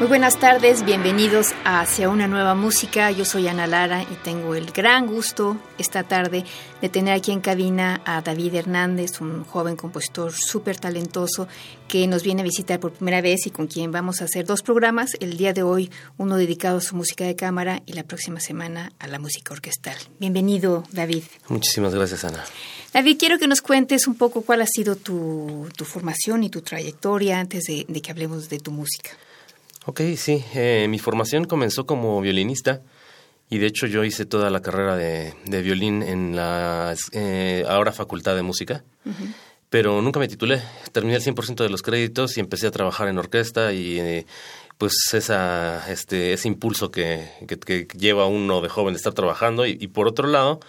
Muy buenas tardes, bienvenidos a Hacia una nueva música. Yo soy Ana Lara y tengo el gran gusto esta tarde de tener aquí en cabina a David Hernández, un joven compositor súper talentoso que nos viene a visitar por primera vez y con quien vamos a hacer dos programas. El día de hoy uno dedicado a su música de cámara y la próxima semana a la música orquestal. Bienvenido, David. Muchísimas gracias, Ana. David, quiero que nos cuentes un poco cuál ha sido tu, formación y tu trayectoria antes de que hablemos de tu música. Ok, sí. Eh, mi formación comenzó como violinista y de hecho yo hice toda la carrera de, violín en la eh, ahora Facultad de Música, pero nunca me titulé. Terminé el 100% de los créditos y empecé a trabajar en orquesta y eh, pues esa, este, ese impulso que, que, lleva uno de joven de estar trabajando y, y por otro lado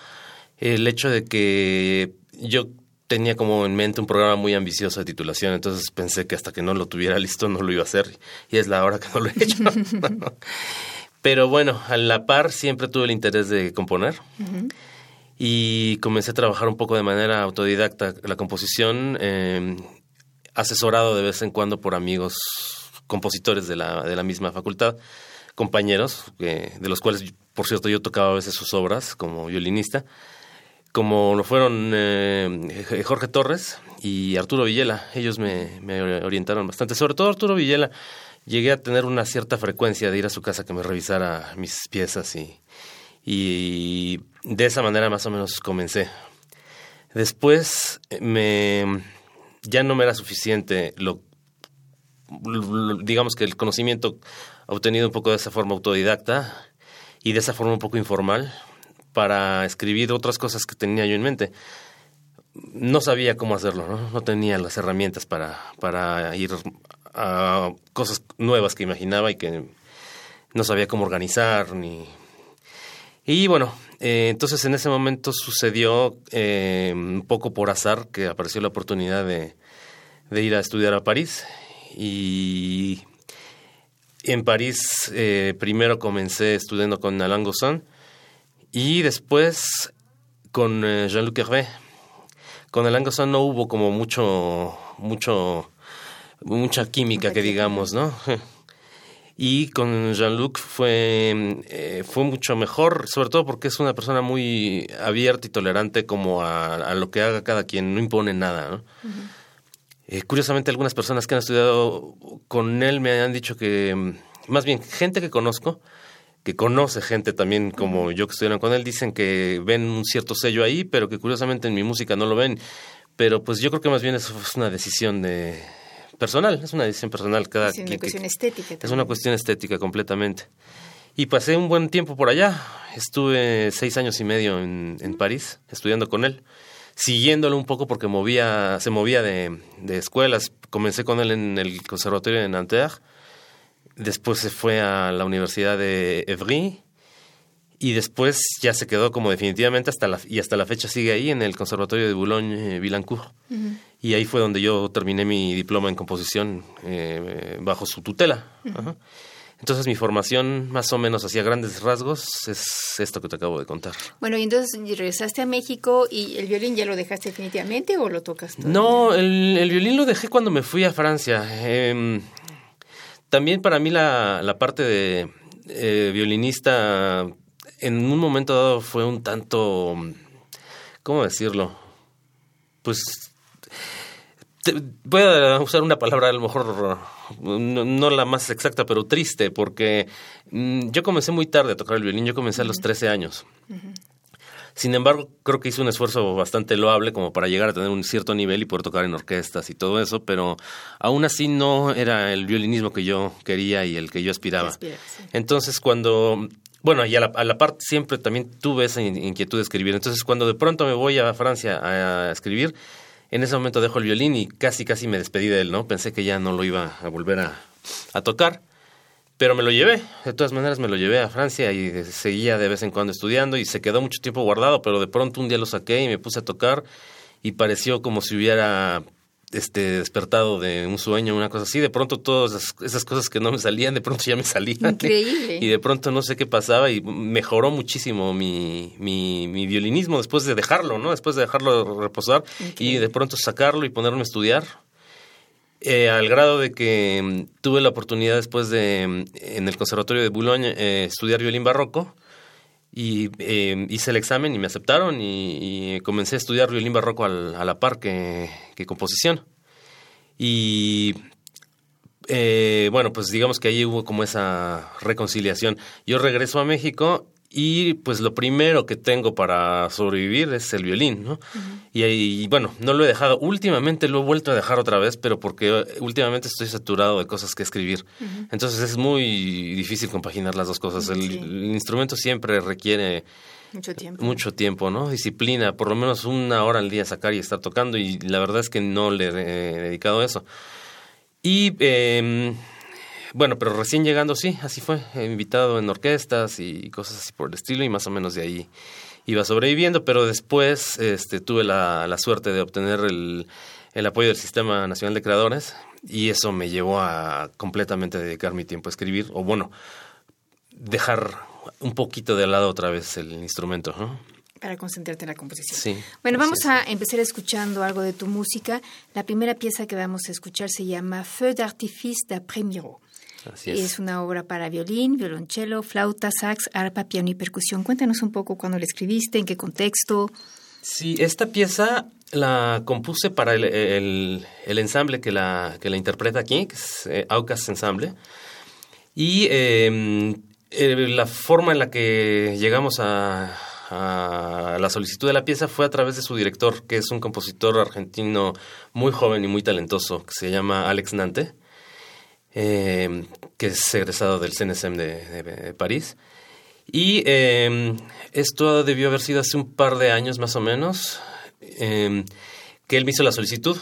el hecho de que yo tenía como en mente un programa muy ambicioso de titulación, entonces pensé que hasta que no lo tuviera listo no lo iba a hacer y es la hora que no lo he hecho. Pero bueno, a la par siempre tuve el interés de componer y comencé a trabajar un poco de manera autodidacta la composición, em, asesorado de vez en cuando por amigos compositores de la, de la misma facultad, compañeros, de los cuales, por cierto, yo tocaba a veces sus obras como violinista como lo fueron eh, Jorge Torres y Arturo Villela. Ellos me, orientaron bastante. Sobre todo Arturo Villela. Llegué a tener una cierta frecuencia de ir a su casa que me revisara mis piezas y, y de esa manera más o menos comencé. Después me ya no me era suficiente lo, digamos que el conocimiento obtenido un poco de esa forma autodidacta y de esa forma un poco informal para escribir otras cosas que tenía yo en mente. No sabía cómo hacerlo, ¿no? No tenía las herramientas para, para ir a cosas nuevas que imaginaba y que no sabía cómo organizar ni... Y bueno, eh, entonces en ese momento sucedió eh, un poco por azar que apareció la oportunidad de, ir a estudiar a París y en París eh, primero comencé estudiando con Alain Gosson y después con eh, Jean-Luc Hervé. Con el Angosson no hubo como mucho, mucho, mucha química que digamos, ¿no? Y con Jean-Luc fue, eh, fue mucho mejor, sobre todo porque es una persona muy abierta y tolerante como a, lo que haga cada quien, no impone nada, ¿no? Eh, curiosamente, algunas personas que han estudiado con él me han dicho que, más bien, gente que conozco, que conoce gente también como yo que estuvieron con él, dicen que ven un cierto sello ahí, pero que curiosamente en mi música no lo ven. Pero pues yo creo que más bien es una decisión de personal, es una decisión personal. Cada es una cuestión estética. Es una cuestión estética completamente. Y pasé un buen tiempo por allá. Estuve seis años y medio en, en París estudiando con él, siguiéndolo un poco porque movía, se movía de, de escuelas. Comencé con él en el conservatorio de Nanterre después se fue a la Universidad de Evry y después ya se quedó como definitivamente hasta la, y hasta la fecha sigue ahí en el Conservatorio de Boulogne-Billancourt. Y ahí fue donde yo terminé mi diploma en composición eh, bajo su tutela. Entonces mi formación más o menos hacia grandes rasgos es esto que te acabo de contar. Bueno, y entonces regresaste a México y el violín ya lo dejaste definitivamente o lo tocas todavía? No, el, el violín lo dejé cuando me fui a Francia. Eh, también para mí la, la parte de eh, violinista en un momento dado fue un tanto, ¿cómo decirlo? Pues voy a usar una palabra a lo mejor no, la más exacta, pero triste, porque mm, yo comencé muy tarde a tocar el violín, yo comencé a los 13 años. Sin embargo, creo que hizo un esfuerzo bastante loable como para llegar a tener un cierto nivel y poder tocar en orquestas y todo eso, pero aún así no era el violinismo que yo quería y el que yo aspiraba. Entonces, cuando bueno, y a la, a la par siempre también tuve esa inquietud de escribir. Entonces, cuando de pronto me voy a Francia a, escribir, en ese momento dejo el violín y casi, casi me despedí de él, ¿no? Pensé que ya no lo iba a volver a, a tocar. Pero me lo llevé, de todas maneras me lo llevé a Francia y seguía de vez en cuando estudiando y se quedó mucho tiempo guardado, pero de pronto un día lo saqué y me puse a tocar y pareció como si hubiera este despertado de un sueño, una cosa así, de pronto todas esas cosas que no me salían, de pronto ya me salían. Increíble. Y de pronto no sé qué pasaba y mejoró muchísimo mi, mi, mi violinismo después de dejarlo, ¿no? Después de dejarlo reposar y de pronto sacarlo y ponerme a estudiar. Eh, al grado de que mm, tuve la oportunidad después de, mm, en el Conservatorio de Boulogne, eh, estudiar violín barroco y eh, hice el examen y me aceptaron y, comencé a estudiar violín barroco al, a la par que, composición. Y eh, bueno, pues digamos que ahí hubo como esa reconciliación. Yo regreso a México y pues lo primero que tengo para sobrevivir es el violín, ¿no? y, bueno, no lo he dejado. Últimamente lo he vuelto a dejar otra vez, pero porque últimamente estoy saturado de cosas que escribir. Entonces es muy difícil compaginar las dos cosas. El, instrumento siempre requiere mucho tiempo. Mucho tiempo, ¿no? Disciplina, por lo menos una hora al día sacar y estar tocando y la verdad es que no le he dedicado a eso. Y... Eh, bueno, pero recién llegando sí, así fue, invitado en orquestas y cosas así por el estilo y más o menos de ahí iba sobreviviendo, pero después este, tuve la, la suerte de obtener el, el apoyo del Sistema Nacional de Creadores y eso me llevó a completamente dedicar mi tiempo a escribir, o bueno, dejar un poquito de lado otra vez el instrumento, ¿no? Para concentrarte en la composición. Sí. Bueno, vamos a empezar escuchando algo de tu música. La primera pieza que vamos a escuchar se llama Feu d'artifice d'après Miro es. una obra para violín, violonchelo, flauta, sax, arpa, piano y percusión. Cuéntanos un poco cuándo la escribiste, en qué contexto. Sí, esta pieza la compuse para el, el, ensamble que la, que la interpreta aquí, que es eh, Aucas Ensemble. Y em, eh, la forma en la que llegamos a, a la solicitud de la pieza fue a través de su director, que es un compositor argentino muy joven y muy talentoso, que se llama Alex Nante eh, que es egresado del CNSM de, París. Y eh, esto debió haber sido hace un par de años más o menos, eh, que él me hizo la solicitud.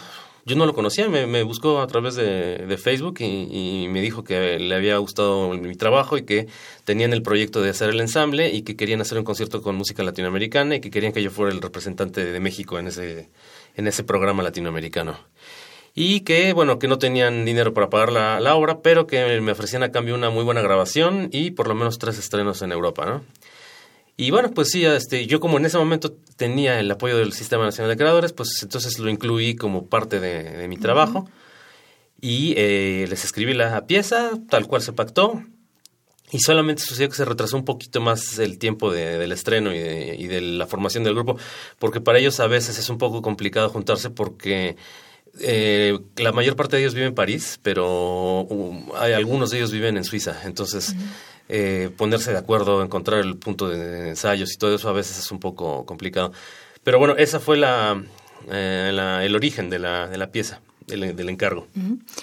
Yo no lo conocía, me, buscó a través de, Facebook y, me dijo que le había gustado mi trabajo y que tenían el proyecto de hacer el ensamble y que querían hacer un concierto con música latinoamericana y que querían que yo fuera el representante de México en ese, en ese programa latinoamericano y que, bueno, que no tenían dinero para pagar la, la, obra, pero que me ofrecían a cambio una muy buena grabación y por lo menos tres estrenos en Europa, ¿no? Y bueno, pues sí, este, yo como en ese momento tenía el apoyo del Sistema Nacional de Creadores, pues entonces lo incluí como parte de, mi trabajo y eh, les escribí la pieza tal cual se pactó y solamente sucedió que se retrasó un poquito más el tiempo del estreno y de, y de la formación del grupo, porque para ellos a veces es un poco complicado juntarse porque eh, la mayor parte de ellos viven en París, pero um, hay algunos de ellos viven en Suiza. Entonces, eh, ponerse de acuerdo, encontrar el punto de ensayos y todo eso a veces es un poco complicado. Pero bueno, esa fue la, eh, el origen de la, de la pieza, del, del encargo.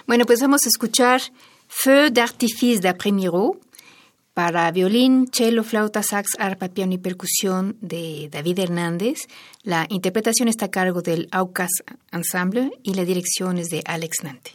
Bueno, pues vamos a escuchar Feu d'artifice d'après Miro para violín, cello, flauta, sax, arpa, piano y percusión de David Hernández. La interpretación está a cargo del Aucas Ensemble y la dirección es de Alex Nante.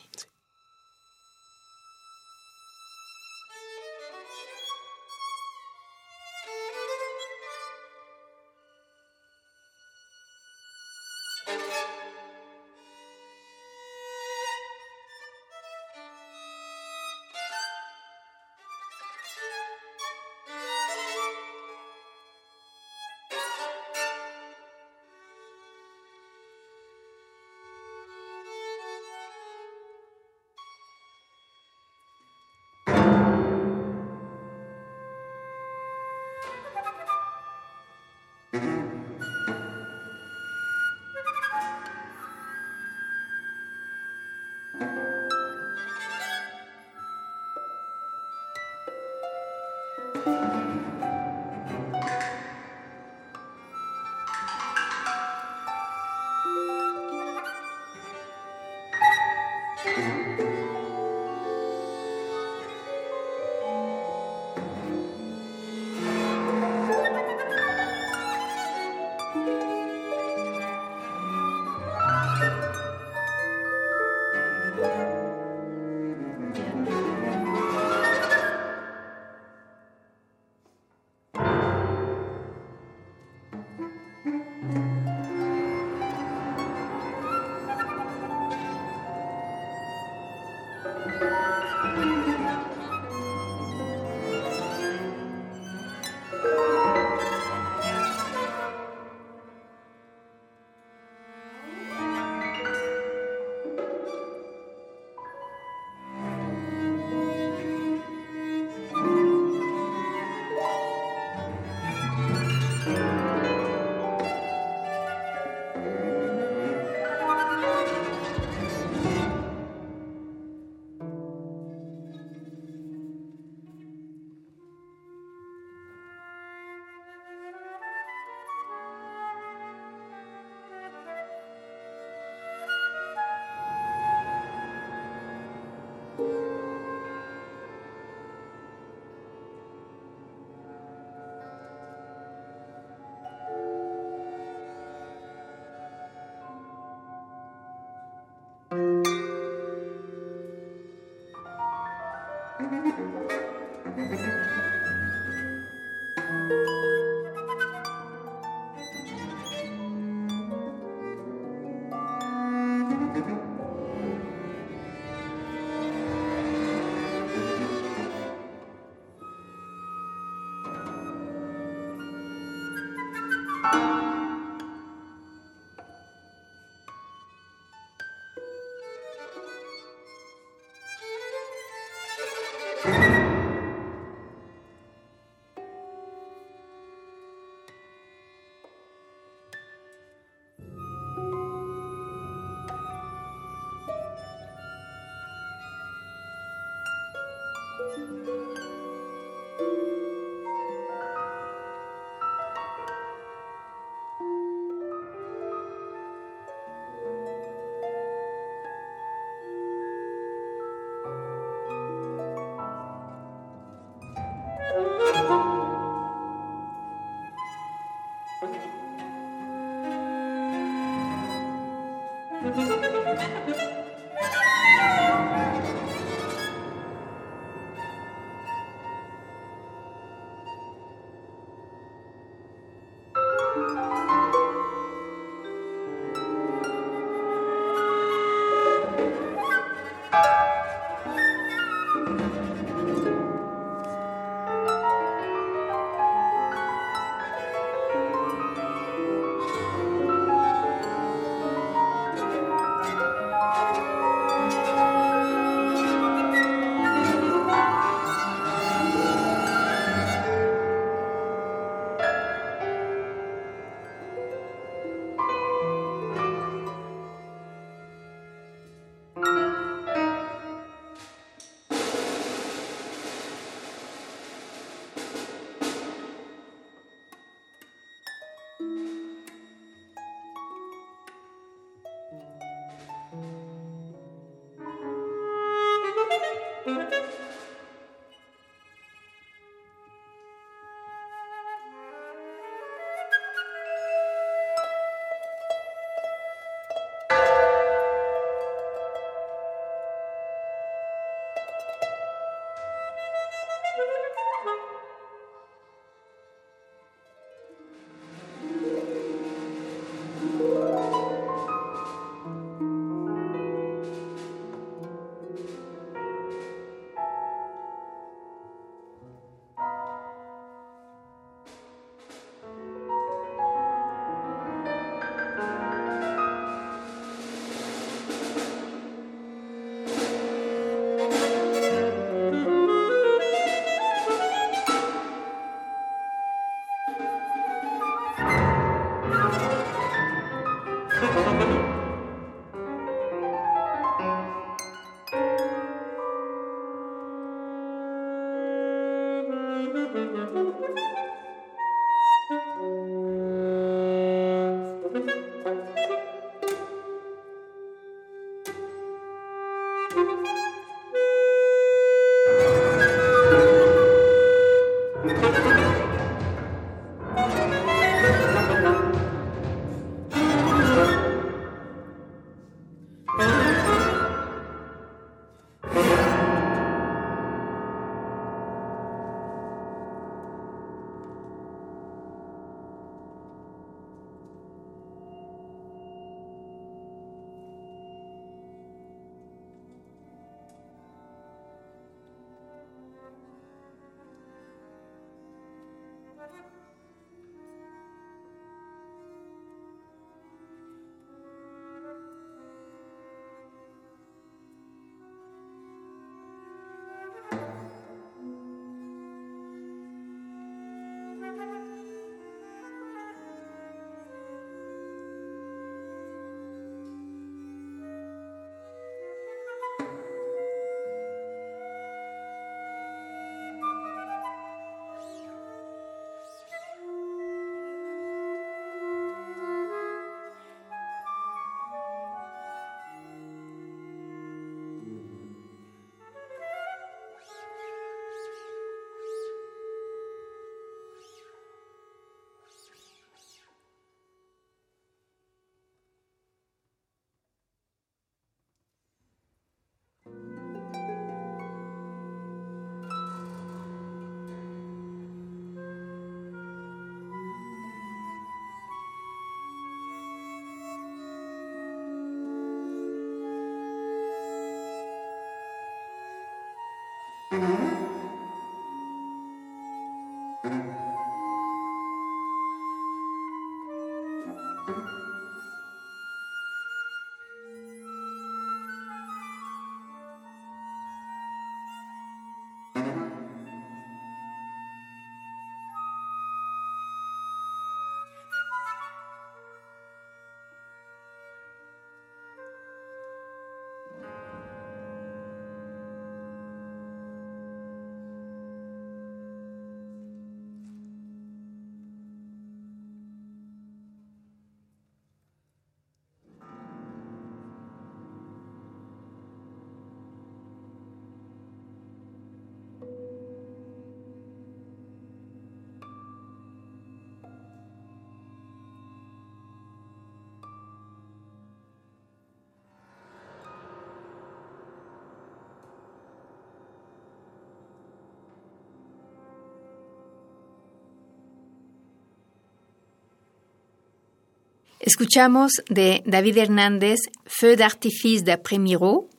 Escuchamos de David Hernández Feu d'artifice d'après-miro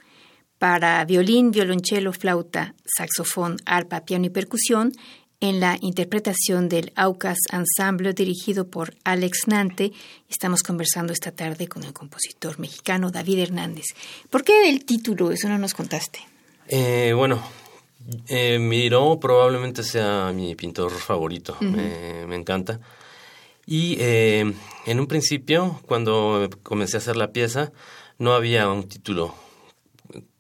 para violín, violonchelo, flauta, saxofón, arpa, piano y percusión en la interpretación del Aucas Ensemble dirigido por Alex Nante. Estamos conversando esta tarde con el compositor mexicano David Hernández. ¿Por qué el título? Eso no nos contaste. Eh, bueno, eh, Miró probablemente sea mi pintor favorito. me encanta. Y eh, en un principio, cuando comencé a hacer la pieza, no había un título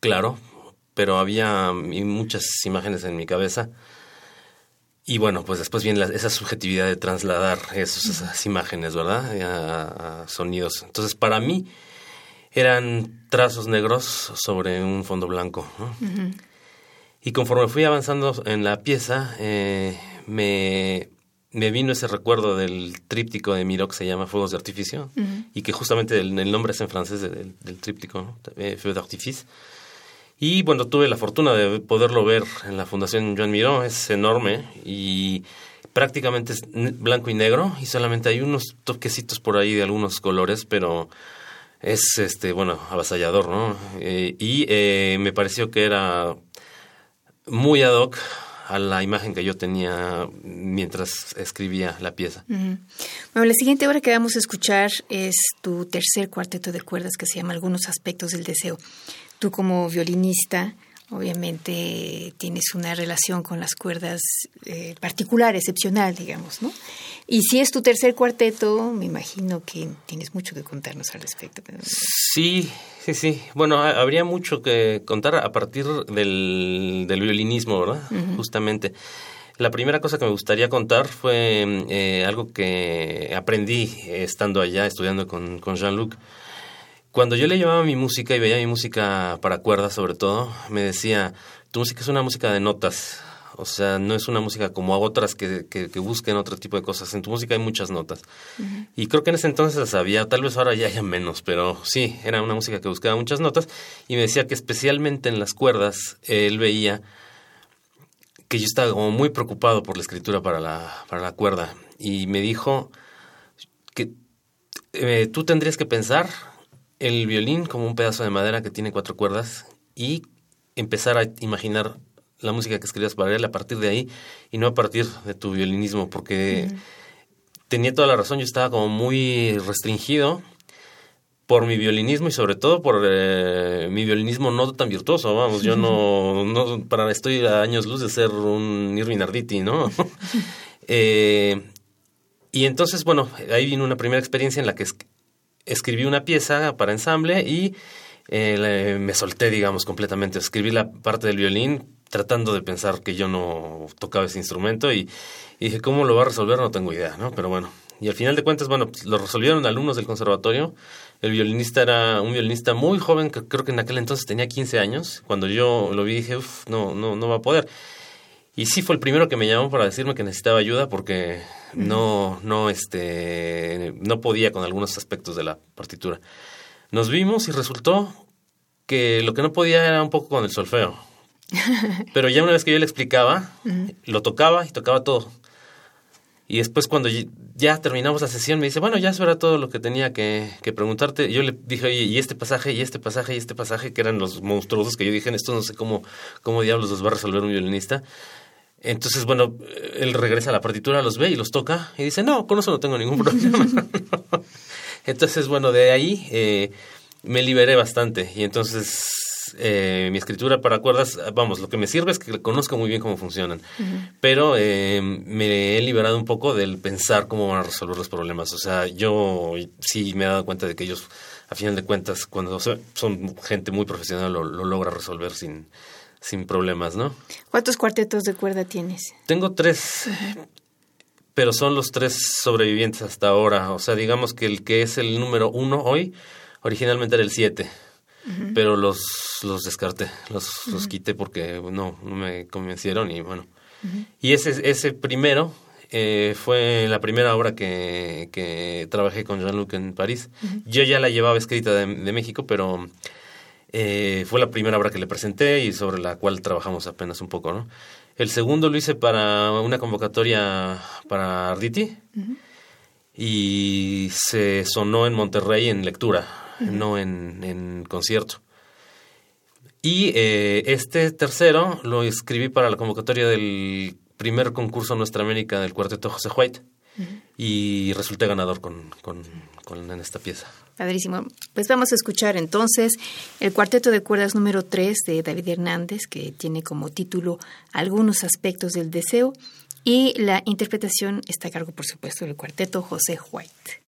claro, pero había muchas imágenes en mi cabeza. Y bueno, pues después viene esa subjetividad de trasladar esas imágenes, ¿verdad? A, sonidos. Entonces, para mí, eran trazos negros sobre un fondo blanco. Y conforme fui avanzando en la pieza, eh, me me vino ese recuerdo del tríptico de Miró que se llama Fuegos de Artificio y que justamente el, nombre es en francés del, tríptico, ¿no? Eh, Feu d'Artifice. Y bueno, tuve la fortuna de poderlo ver en la Fundación Joan Miró, es enorme y prácticamente es blanco y negro y solamente hay unos toquecitos por ahí de algunos colores, pero es este bueno avasallador, ¿no? Eh, y eh, me pareció que era muy ad hoc a la imagen que yo tenía mientras escribía la pieza. Bueno, la siguiente obra que vamos a escuchar es tu tercer cuarteto de cuerdas que se llama Algunos aspectos del deseo. Tú como violinista, obviamente tienes una relación con las cuerdas eh, particular, excepcional, digamos, ¿no? Y si es tu tercer cuarteto, me imagino que tienes mucho que contarnos al respecto. Sí, sí, sí. Bueno, habría mucho que contar a partir del, del violinismo, ¿verdad? Justamente. La primera cosa que me gustaría contar fue eh, algo que aprendí estando allá estudiando con, con Jean-Luc. Cuando yo le llevaba mi música y veía mi música para cuerdas sobre todo, me decía, tu música es una música de notas, o sea, no es una música como otras que, que, busquen otro tipo de cosas. En tu música hay muchas notas. Y creo que en ese entonces las había, tal vez ahora ya haya menos, pero sí, era una música que buscaba muchas notas. Y me decía que especialmente en las cuerdas, él veía que yo estaba como muy preocupado por la escritura para la, para la cuerda. Y me dijo que eh, tú tendrías que pensar el violín como un pedazo de madera que tiene cuatro cuerdas y empezar a imaginar la música que escribías para él a partir de ahí y no a partir de tu violinismo, porque tenía toda la razón, yo estaba como muy restringido por mi violinismo y sobre todo por eh, mi violinismo no tan virtuoso, vamos, yo no, no, para estoy a años luz de ser un Irving Arditi, ¿no? eh, y entonces, bueno, ahí vino una primera experiencia en la que escribí una pieza para ensamble y eh, me solté, digamos, completamente. Escribí la parte del violín tratando de pensar que yo no tocaba ese instrumento y, dije, ¿cómo lo va a resolver? No tengo idea, ¿no? Pero bueno, y al final de cuentas, bueno, pues, lo resolvieron alumnos del conservatorio. El violinista era un violinista muy joven, que creo que en aquel entonces tenía 15 años. Cuando yo lo vi dije, uff, no, no, no va a poder. Y sí fue el primero que me llamó para decirme que necesitaba ayuda porque no, no, este, no podía con algunos aspectos de la partitura. Nos vimos y resultó que lo que no podía era un poco con el solfeo. Pero ya una vez que yo le explicaba, lo tocaba y tocaba todo. Y después cuando ya terminamos la sesión me dice, bueno, ya eso era todo lo que tenía que, que preguntarte. Yo le dije, oye, y este pasaje, y este pasaje, y este pasaje, que eran los monstruosos que yo dije, esto no sé cómo, cómo diablos los va a resolver un violinista. Entonces, bueno, él regresa a la partitura, los ve y los toca y dice, no, con eso no tengo ningún problema. entonces, bueno, de ahí eh, me liberé bastante y entonces eh, mi escritura para cuerdas, vamos, lo que me sirve es que conozco muy bien cómo funcionan, pero eh, me he liberado un poco del pensar cómo van a resolver los problemas. O sea, yo sí me he dado cuenta de que ellos, a final de cuentas, cuando son gente muy profesional, lo, lo logra resolver sin sin problemas, ¿no? ¿Cuántos cuartetos de cuerda tienes? Tengo tres, pero son los tres sobrevivientes hasta ahora. O sea, digamos que el que es el número uno hoy, originalmente era el siete, pero los, los descarté, los, los quité porque no, no me convencieron y bueno. Y ese, ese primero eh, fue la primera obra que, que trabajé con Jean-Luc en París. Yo ya la llevaba escrita de, de México, pero eh, fue la primera obra que le presenté y sobre la cual trabajamos apenas un poco, ¿no? El segundo lo hice para una convocatoria para Arditi y se sonó en Monterrey en lectura, no en, en, concierto. Y eh, este tercero lo escribí para la convocatoria del primer concurso Nuestra América del cuarteto José White y resulté ganador con, con, con, en esta pieza. Padrísimo. Pues vamos a escuchar entonces el cuarteto de cuerdas número 3 de David Hernández, que tiene como título Algunos aspectos del deseo, y la interpretación está a cargo, por supuesto, del cuarteto José White.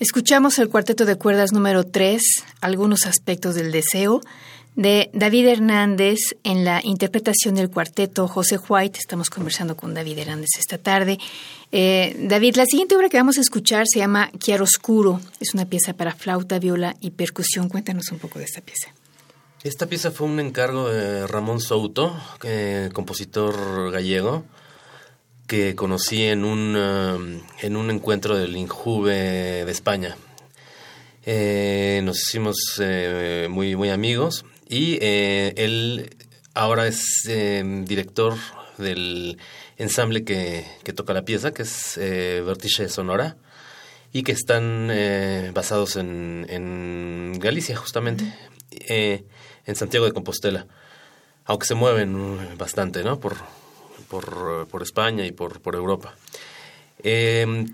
Escuchamos el cuarteto de cuerdas número 3, algunos aspectos del deseo, de David Hernández en la interpretación del cuarteto José White. Estamos conversando con David Hernández esta tarde. Eh, David, la siguiente obra que vamos a escuchar se llama Chiaroscuro. Es una pieza para flauta, viola y percusión. Cuéntanos un poco de esta pieza. Esta pieza fue un encargo de Ramón Souto, compositor gallego, que conocí en un, um, en un encuentro del Injuve de España. Eh, nos hicimos eh, muy, muy amigos y eh, él ahora es em, director del ensamble que, toca la pieza, que es eh, Vertige Sonora, y que están eh, basados en, en, Galicia, justamente, eh, en Santiago de Compostela, aunque se mueven bastante, ¿no? Por, por, por España y por, por Europa. Em,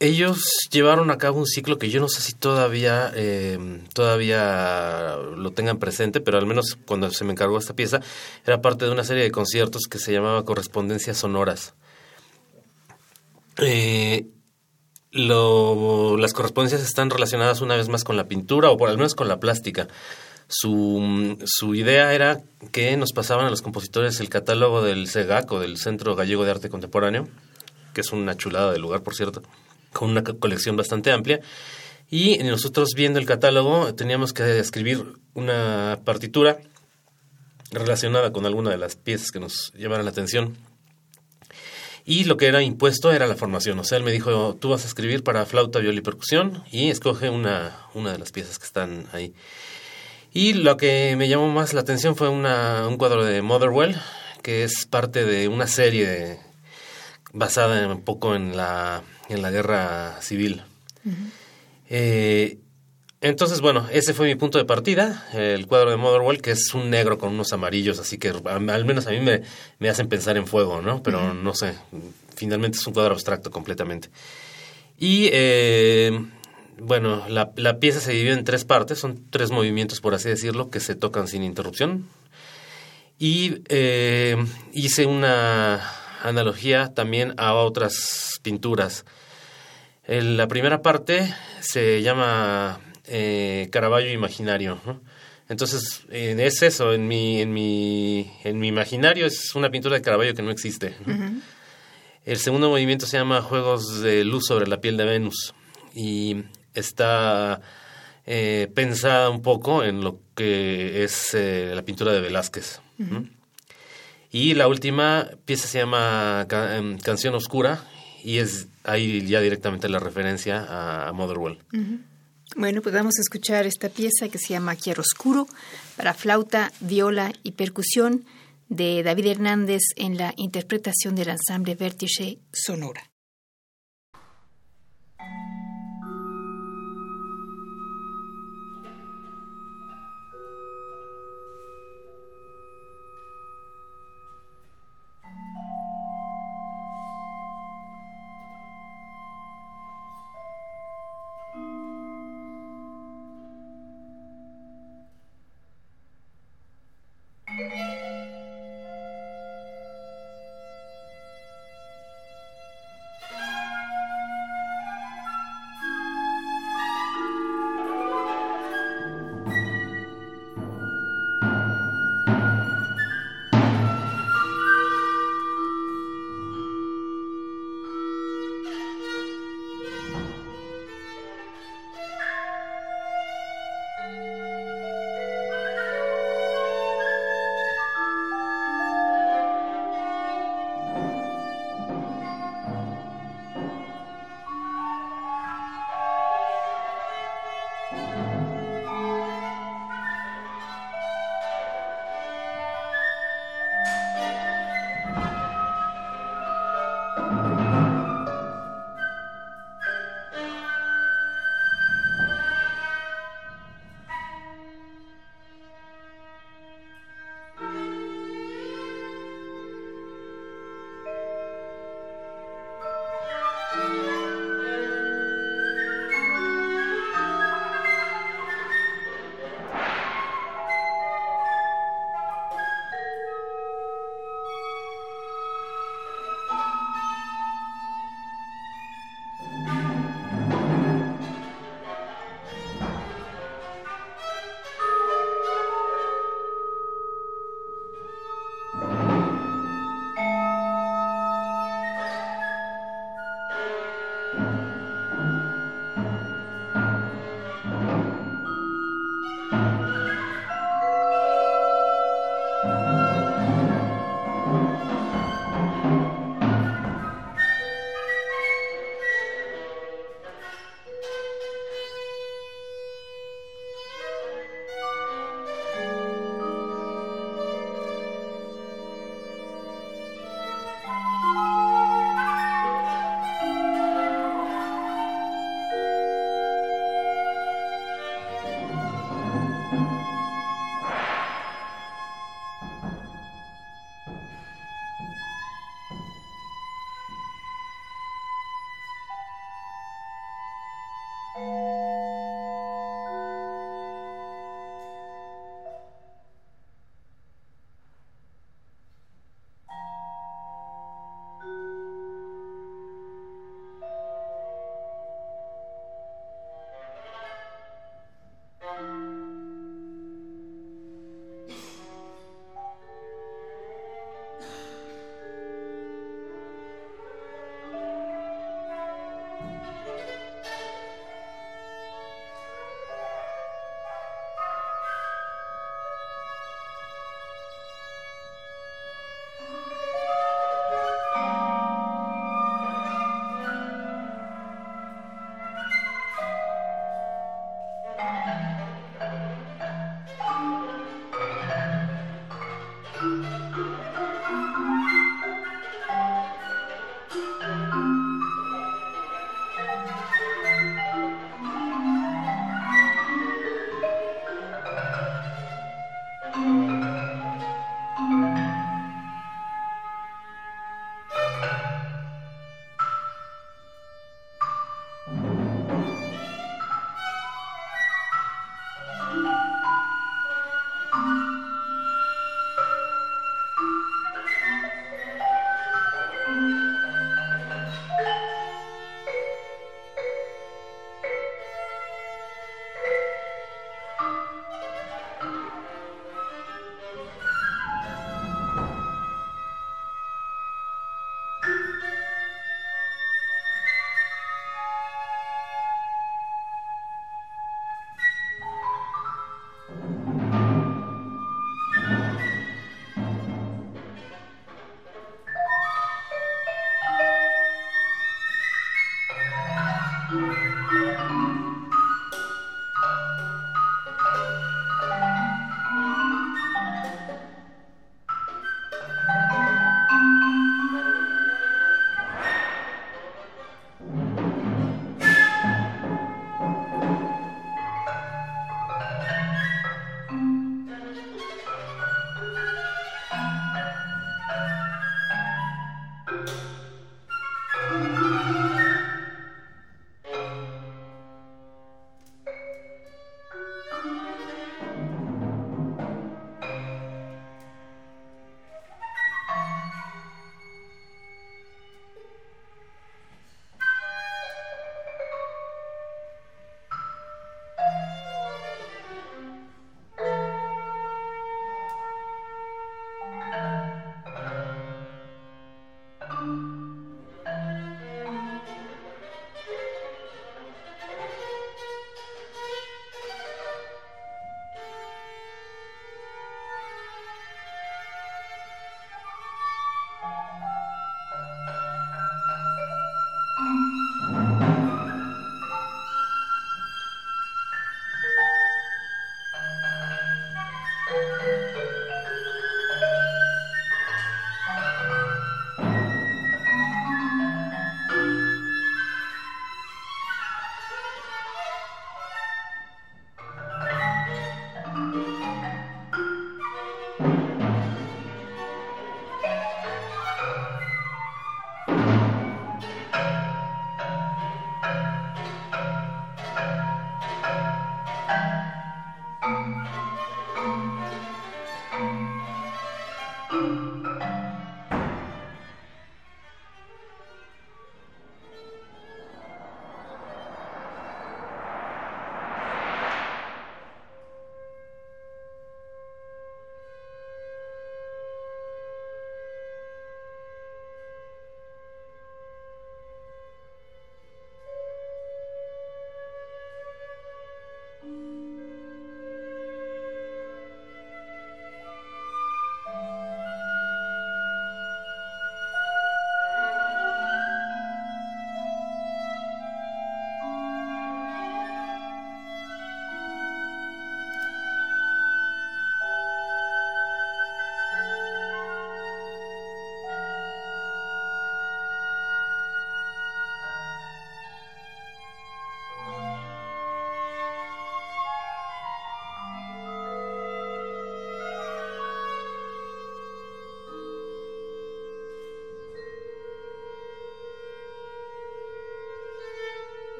ellos llevaron a cabo un ciclo que yo no sé si todavía, eh, todavía lo tengan presente, pero al menos cuando se me encargó esta pieza, era parte de una serie de conciertos que se llamaba Correspondencias Sonoras. Eh, las correspondencias están relacionadas una vez más con la pintura o por al menos con la plástica. Su, su idea era que nos pasaban a los compositores el catálogo del CEGAC o del Centro Gallego de Arte Contemporáneo, que es una chulada de lugar, por cierto con una colección bastante amplia. Y nosotros viendo el catálogo teníamos que escribir una partitura relacionada con alguna de las piezas que nos llamaran la atención. Y lo que era impuesto era la formación. O sea, él me dijo, tú vas a escribir para flauta, viola y percusión y escoge una, una de las piezas que están ahí. Y lo que me llamó más la atención fue una, un cuadro de Motherwell, que es parte de una serie basada un poco en la en la guerra civil. Eh, entonces, bueno, ese fue mi punto de partida, el cuadro de Motherwell, que es un negro con unos amarillos, así que al menos a mí me, me hacen pensar en fuego, ¿no? Pero no sé, finalmente es un cuadro abstracto completamente. Y, eh, bueno, la, la, pieza se divide en tres partes, son tres movimientos, por así decirlo, que se tocan sin interrupción. Y eh, hice una analogía también a otras pinturas. En la primera parte se llama eh, Caravaggio Imaginario. Entonces, es eso, en mi, en, mi, en mi imaginario es una pintura de Caravaggio que no existe. El segundo movimiento se llama Juegos de Luz sobre la piel de Venus y está eh, pensada un poco en lo que es eh, la pintura de Velázquez. Y la última pieza se llama em, Canción Oscura y es ahí ya directamente la referencia a, Motherwell. Bueno, pues vamos a escuchar esta pieza que se llama Oscuro para flauta, viola y percusión de David Hernández en la interpretación del ensamble Vértice Sonora.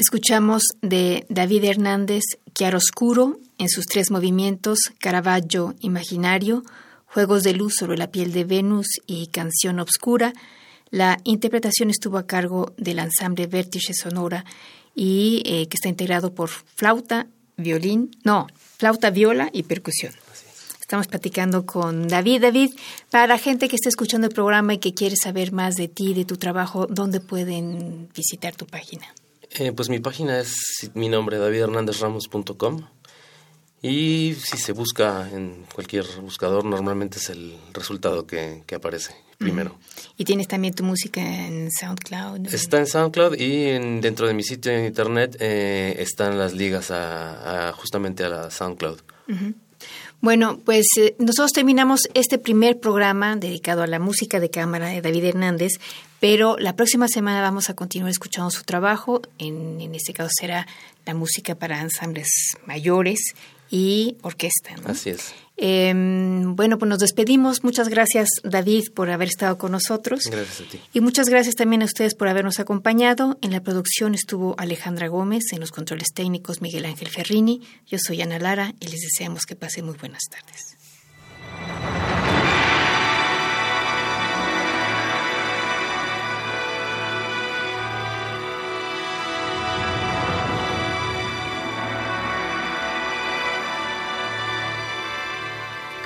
Escuchamos de David Hernández Chiaroscuro en sus tres movimientos Caravaggio Imaginario, Juegos de Luz sobre la piel de Venus y Canción Obscura. La interpretación estuvo a cargo del ensamble Vértice Sonora y eh, que está integrado por flauta, violín, no, flauta, viola y percusión. Estamos platicando con David. David, para la gente que está escuchando el programa y que quiere saber más de ti, de tu trabajo, ¿dónde pueden visitar tu página? Eh, pues mi página es mi nombre, davidhernandezramos.com. Y si se busca en cualquier buscador, normalmente es el resultado que, aparece primero. ¿Y tienes también tu música en SoundCloud? Está en SoundCloud y en, dentro de mi sitio en internet eh, están las ligas a, justamente a la SoundCloud. Bueno, pues eh, nosotros terminamos este primer programa dedicado a la música de cámara de David Hernández, pero la próxima semana vamos a continuar escuchando su trabajo. En, en este caso será la música para ensambles mayores y orquesta. Así es. Em, bueno, pues nos despedimos. Muchas gracias, David, por haber estado con nosotros. Gracias a ti. Y muchas gracias también a ustedes por habernos acompañado. En la producción estuvo Alejandra Gómez, en los controles técnicos Miguel Ángel Ferrini. Yo soy Ana Lara y les deseamos que pasen muy buenas tardes.